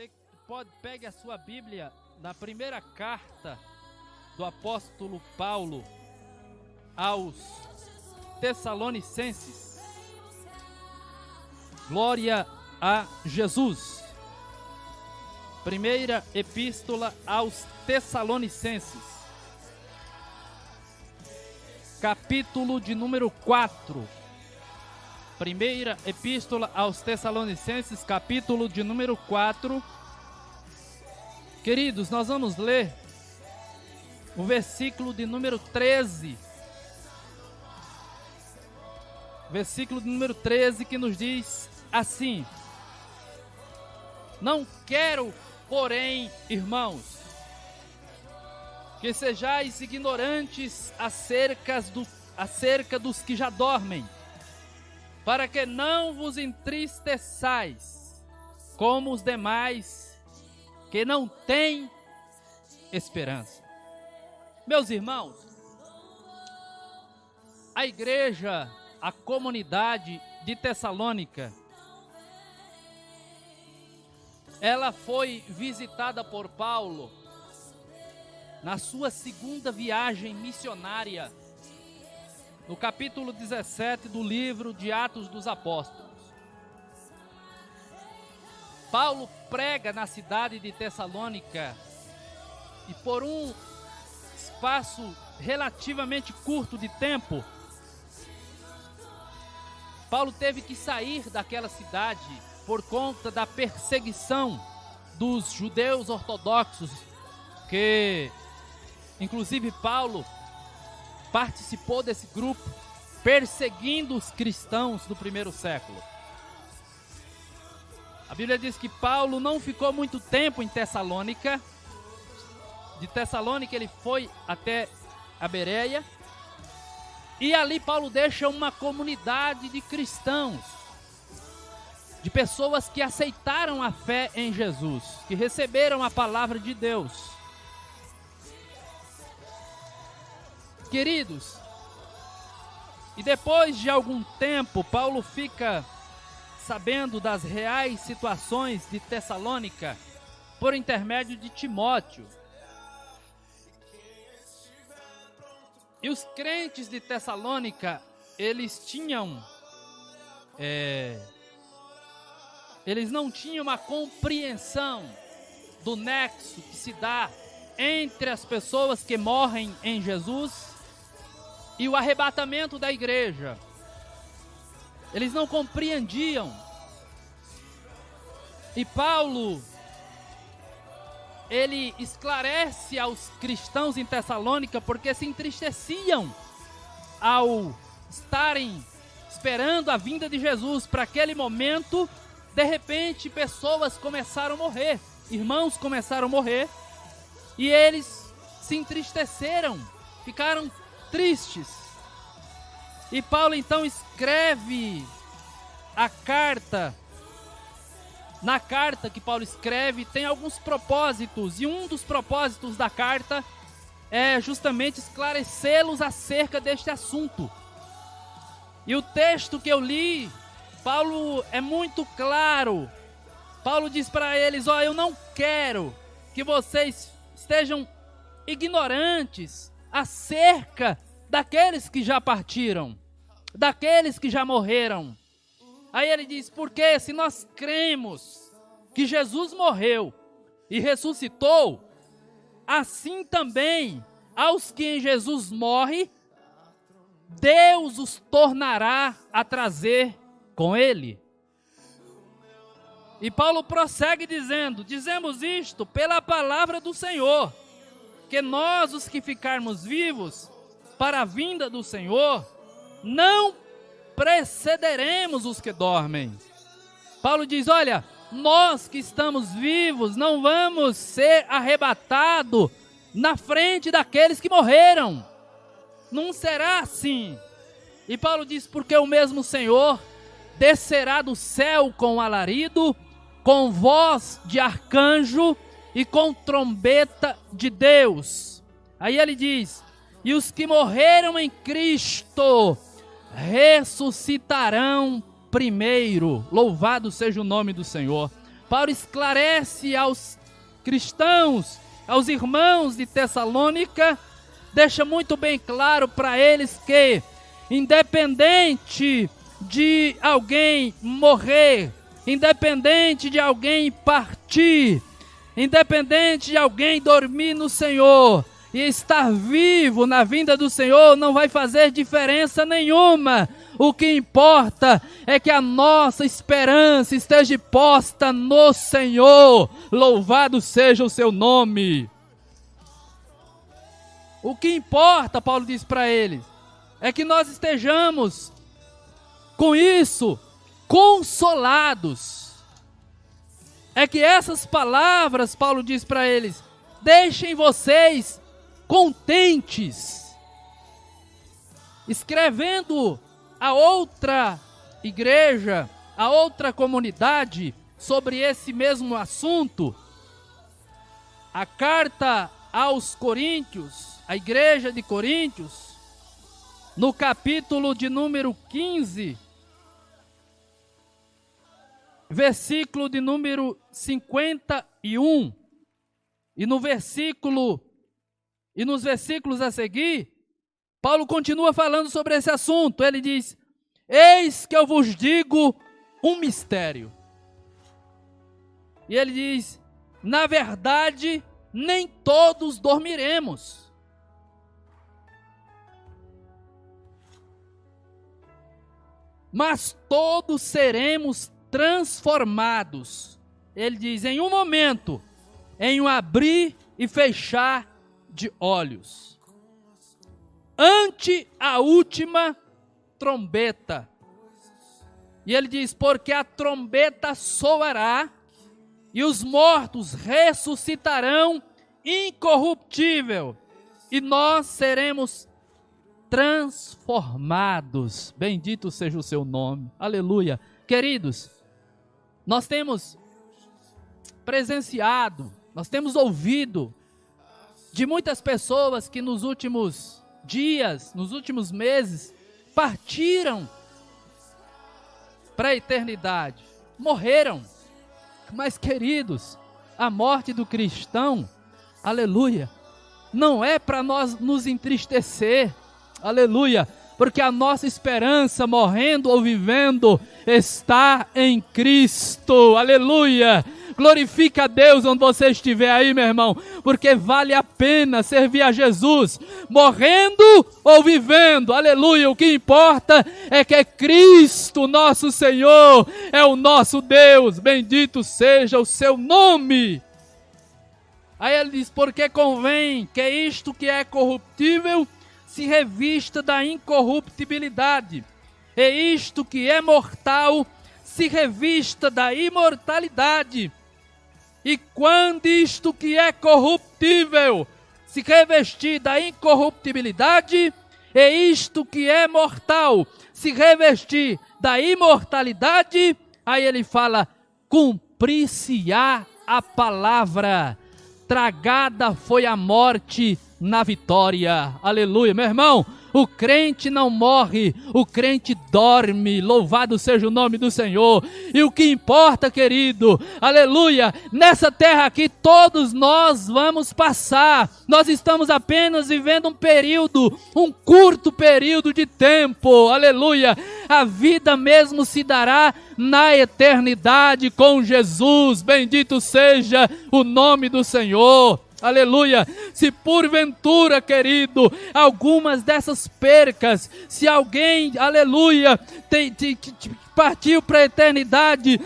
Você pode pegue a sua Bíblia na primeira carta do apóstolo Paulo aos Tessalonicenses. Glória a Jesus. Primeira epístola aos Tessalonicenses. Capítulo de número 4. Primeira epístola aos Tessalonicenses, capítulo de número 4. Queridos, nós vamos ler o versículo de número 13. Versículo de número 13 que nos diz assim: Não quero, porém, irmãos, que sejais ignorantes acerca, do, acerca dos que já dormem, para que não vos entristeçais, como os demais que não têm esperança. Meus irmãos, a igreja, a comunidade de Tessalônica, ela foi visitada por Paulo na sua segunda viagem missionária, no capítulo 17 do livro de Atos dos Apóstolos. Paulo prega na cidade de Tessalônica e por um espaço relativamente curto de tempo, Paulo teve que sair daquela cidade por conta da perseguição dos judeus ortodoxos, que inclusive Paulo participou desse grupo, perseguindo os cristãos do primeiro século. A Bíblia diz que Paulo não ficou muito tempo em Tessalônica. De Tessalônica ele foi até a Bereia. E ali Paulo deixa uma comunidade de cristãos, de pessoas que aceitaram a fé em Jesus, que receberam a palavra de Deus. Queridos, e depois de algum tempo, Paulo fica sabendo das reais situações de Tessalônica por intermédio de Timóteo. E os crentes de Tessalônica, eles tinham. É, eles não tinham uma compreensão do nexo que se dá entre as pessoas que morrem em Jesus e o arrebatamento da igreja. Eles não compreendiam. E Paulo, ele esclarece aos cristãos em Tessalônica porque se entristeciam ao estarem esperando a vinda de Jesus. Para aquele momento, de repente, pessoas começaram a morrer, irmãos começaram a morrer, e eles se entristeceram, ficaram tristes. E Paulo então escreve a carta. Na carta que Paulo escreve, tem alguns propósitos, e um dos propósitos da carta é justamente esclarecê-los acerca deste assunto. E o texto que eu li, Paulo é muito claro. Paulo diz para eles: Ó, oh, eu não quero que vocês estejam ignorantes acerca daqueles que já partiram, daqueles que já morreram. Aí ele diz: porque se nós cremos que Jesus morreu e ressuscitou, assim também aos que em Jesus morre, Deus os tornará a trazer com ele. E Paulo prossegue dizendo: Dizemos isto pela palavra do Senhor, que nós, os que ficarmos vivos, para a vinda do Senhor, não precederemos os que dormem. Paulo diz: Olha, nós que estamos vivos não vamos ser arrebatados na frente daqueles que morreram. Não será assim. E Paulo diz: Porque o mesmo Senhor descerá do céu com alarido, com voz de arcanjo e com trombeta de Deus. Aí ele diz: e os que morreram em Cristo ressuscitarão primeiro. Louvado seja o nome do Senhor. Paulo esclarece aos cristãos, aos irmãos de Tessalônica, deixa muito bem claro para eles que, independente de alguém morrer, independente de alguém partir, independente de alguém dormir no Senhor e estar vivo na vinda do Senhor, não vai fazer diferença nenhuma. O que importa é que a nossa esperança esteja posta no Senhor. Louvado seja o seu nome. O que importa, Paulo diz para eles, é que nós estejamos com isso consolados. É que essas palavras, Paulo diz para eles, deixem vocês contentes. Escrevendo a outra igreja, a outra comunidade sobre esse mesmo assunto, a carta aos Coríntios, a igreja de Coríntios, no capítulo de número 15, versículo de número 51, e no versículo e nos versículos a seguir, Paulo continua falando sobre esse assunto. Ele diz: Eis que eu vos digo um mistério. E ele diz: Na verdade, nem todos dormiremos. Mas todos seremos transformados. Ele diz: em um momento, em um abrir e fechar de olhos. Ante a última trombeta. E ele diz: Porque a trombeta soará e os mortos ressuscitarão incorruptível, e nós seremos transformados. Bendito seja o seu nome. Aleluia. Queridos, nós temos presenciado, nós temos ouvido de muitas pessoas que nos últimos dias, nos últimos meses, partiram para a eternidade, morreram. Mas, queridos, a morte do cristão, aleluia, não é para nós nos entristecer, aleluia, porque a nossa esperança, morrendo ou vivendo, está em Cristo. Aleluia! Glorifica a Deus onde você estiver aí, meu irmão, porque vale a pena servir a Jesus, morrendo ou vivendo, aleluia. O que importa é que é Cristo, nosso Senhor, é o nosso Deus, bendito seja o seu nome. Aí ele diz: porque convém que isto que é corruptível se revista da incorruptibilidade, e isto que é mortal se revista da imortalidade. E quando isto que é corruptível se revestir da incorruptibilidade, e isto que é mortal se revestir da imortalidade, aí ele fala: cumprir-se-á a palavra, tragada foi a morte na vitória. Aleluia, meu irmão. O crente não morre, o crente dorme. Louvado seja o nome do Senhor. E o que importa, querido, aleluia, nessa terra aqui todos nós vamos passar. Nós estamos apenas vivendo um período, um curto período de tempo. Aleluia. A vida mesmo se dará na eternidade com Jesus. Bendito seja o nome do Senhor. Aleluia. Se porventura, querido, algumas dessas percas, se alguém, aleluia, tem, tem, tem partiu para a eternidade, te,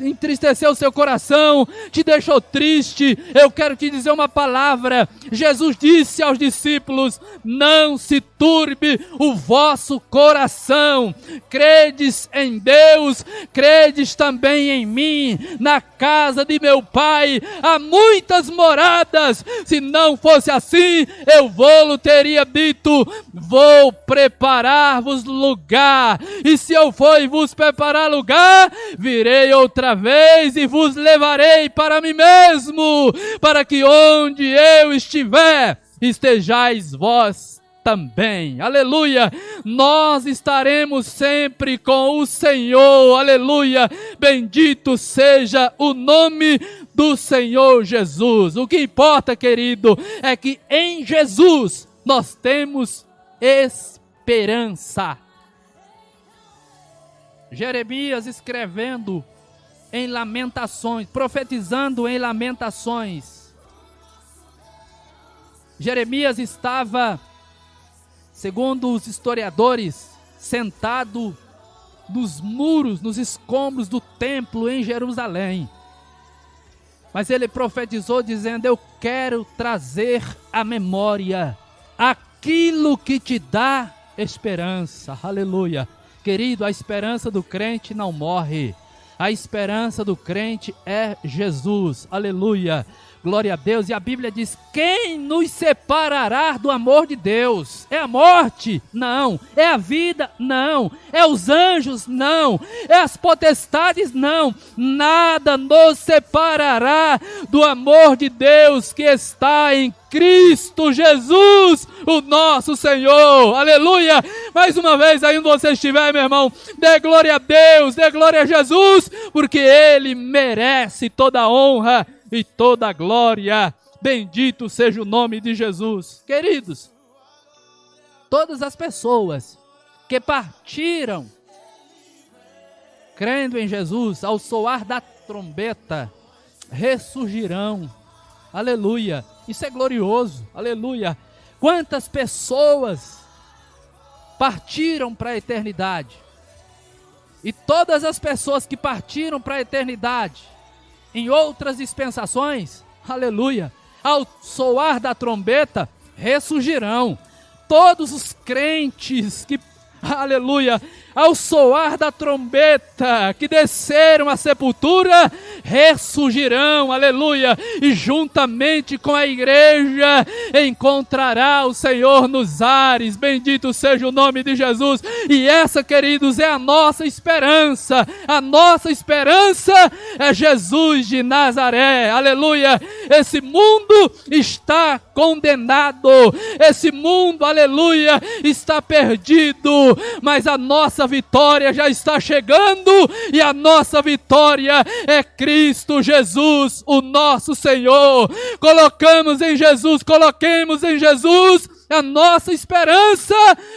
entristeceu o seu coração, te deixou triste, eu quero te dizer uma palavra. Jesus disse aos discípulos: Não se turbe o vosso coração, credes em Deus, credes também em mim. Na casa de meu pai há muitas moradas, se não fosse assim, eu vou-lo teria dito: Vou preparar-vos lugar, e se eu for e vos preparar lugar, virei outra vez e vos levarei para mim mesmo, para que onde eu estiver, estejais vós também. Aleluia! Nós estaremos sempre com o Senhor. Aleluia! Bendito seja o nome do Senhor Jesus. O que importa, querido, é que em Jesus nós temos esperança. Jeremias escrevendo em Lamentações, profetizando em Lamentações. Jeremias estava, segundo os historiadores, sentado nos muros, nos escombros do templo em Jerusalém. Mas ele profetizou dizendo: Eu quero trazer à memória aquilo que te dá esperança. Aleluia. Querido, a esperança do crente não morre. A esperança do crente é Jesus. Aleluia. Glória a Deus. E a Bíblia diz: Quem nos separará do amor de Deus? É a morte? Não. É a vida? Não. É os anjos? Não. É as potestades? Não. Nada nos separará do amor de Deus que está em Cristo Jesus, o nosso Senhor. Aleluia! Mais uma vez, aí onde você estiver, meu irmão, dê glória a Deus, dê glória a Jesus, porque Ele merece toda a honra e toda a glória. Bendito seja o nome de Jesus. Queridos, todas as pessoas que partiram crendo em Jesus, ao soar da trombeta, ressurgirão. Aleluia. Isso é glorioso. Aleluia. Quantas pessoas partiram para a eternidade? E todas as pessoas que partiram para a eternidade em outras dispensações, aleluia, ao soar da trombeta, ressurgirão. Todos os crentes que, aleluia, ao soar da trombeta, que desceram à sepultura, ressurgirão, aleluia, e juntamente com a igreja encontrará o Senhor nos ares. Bendito seja o nome de Jesus. E essa, queridos, é a nossa esperança. A nossa esperança é Jesus de Nazaré. Aleluia. Esse mundo está condenado. Esse mundo, aleluia, está perdido, mas a nossa vitória já está chegando e a nossa vitória é Cristo Jesus, o nosso Senhor. Colocamos em Jesus, coloquemos em Jesus a nossa esperança,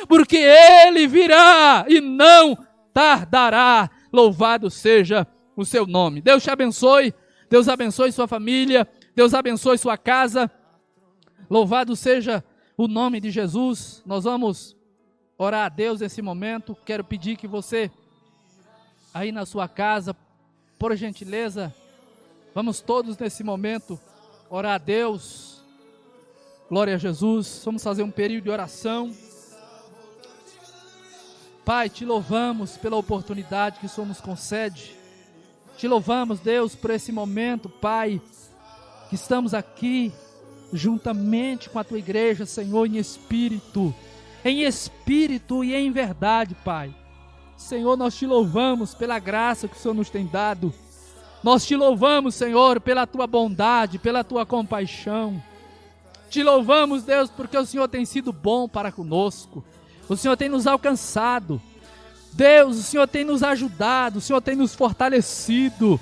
porque Ele virá e não tardará. Louvado seja o seu nome. Deus te abençoe, Deus abençoe sua família, Deus abençoe sua casa. Louvado seja o nome de Jesus. Nós vamos orar a Deus nesse momento. Quero pedir que você, aí na sua casa, por gentileza, vamos todos nesse momento orar a Deus. Glória a Jesus. Vamos fazer um período de oração. Pai, te louvamos pela oportunidade que o Senhor nos concede. Te louvamos, Deus, por esse momento, Pai, que estamos aqui juntamente com a tua igreja, Senhor, em espírito em espírito e em verdade, Pai. Senhor, nós te louvamos pela graça que o Senhor nos tem dado. Nós te louvamos, Senhor, pela tua bondade, pela tua compaixão. Te louvamos, Deus, porque o Senhor tem sido bom para conosco. O Senhor tem nos alcançado. Deus, o Senhor tem nos ajudado, o Senhor tem nos fortalecido.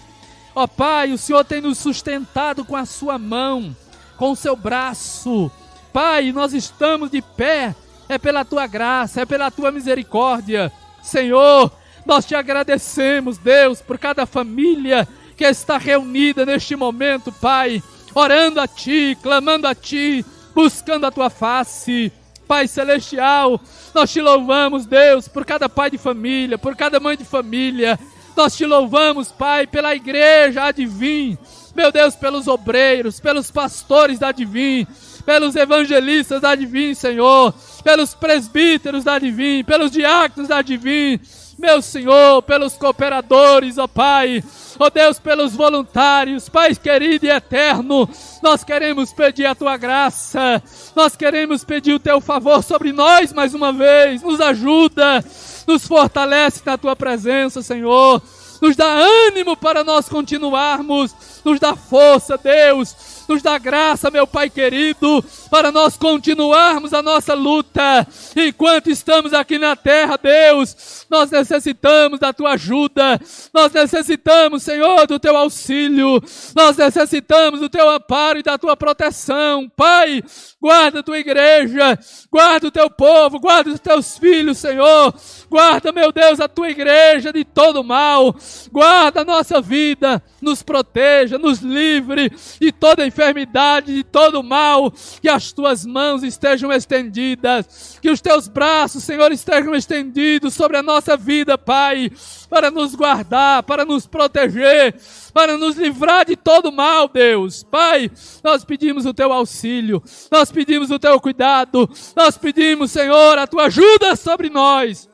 Ó Pai, o Senhor tem nos sustentado com a sua mão, com o seu braço. Pai, nós estamos de pé é pela tua graça, é pela tua misericórdia. Senhor, nós te agradecemos, Deus, por cada família que está reunida neste momento, Pai, orando a Ti, clamando a Ti, buscando a Tua face. Pai Celestial, nós te louvamos, Deus, por cada pai de família, por cada mãe de família. Nós te louvamos, Pai, pela igreja Advim. Meu Deus, pelos obreiros, pelos pastores da Advim, pelos evangelistas da Advim, Senhor pelos presbíteros da Divim, pelos diáconos da Divim, meu Senhor, pelos cooperadores, ó Pai, ó Deus, pelos voluntários, Pai querido e eterno, nós queremos pedir a Tua graça, nós queremos pedir o Teu favor sobre nós mais uma vez, nos ajuda, nos fortalece na Tua presença, Senhor, nos dá ânimo para nós continuarmos, nos dá força, Deus, nos dá graça, meu Pai querido, para nós continuarmos a nossa luta. Enquanto estamos aqui na terra, Deus, nós necessitamos da tua ajuda, nós necessitamos, Senhor, do teu auxílio, nós necessitamos do teu amparo e da tua proteção. Pai, guarda a tua igreja, guarda o teu povo, guarda os teus filhos, Senhor, guarda, meu Deus, a tua igreja de todo mal, guarda a nossa vida, nos proteja, nos livre de toda enfermidade, de todo mal, que as tuas mãos estejam estendidas, que os teus braços, Senhor, estejam estendidos sobre a nossa vida, Pai, para nos guardar, para nos proteger, para nos livrar de todo mal, Deus. Pai, nós pedimos o teu auxílio, nós pedimos o teu cuidado, nós pedimos, Senhor, a tua ajuda sobre nós.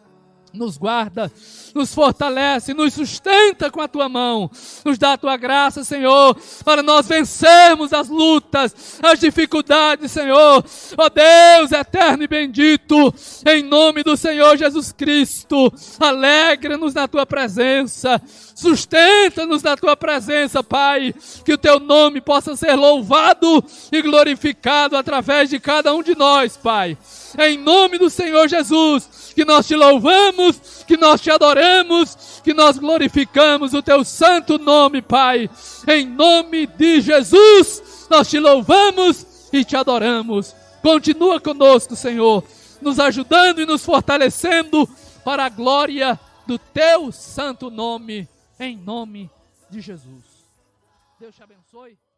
Nos guarda, nos fortalece, nos sustenta com a tua mão, nos dá a tua graça, Senhor, para nós vencermos as lutas, as dificuldades, Senhor. Ó Deus eterno e bendito, em nome do Senhor Jesus Cristo, alegra-nos na tua presença, sustenta-nos na tua presença, Pai, que o teu nome possa ser louvado e glorificado através de cada um de nós, Pai. Em nome do Senhor Jesus, que nós te louvamos, que nós te adoramos, que nós glorificamos o teu santo nome, Pai. Em nome de Jesus, nós te louvamos e te adoramos. Continua conosco, Senhor, nos ajudando e nos fortalecendo para a glória do teu santo nome, em nome de Jesus. Deus te abençoe.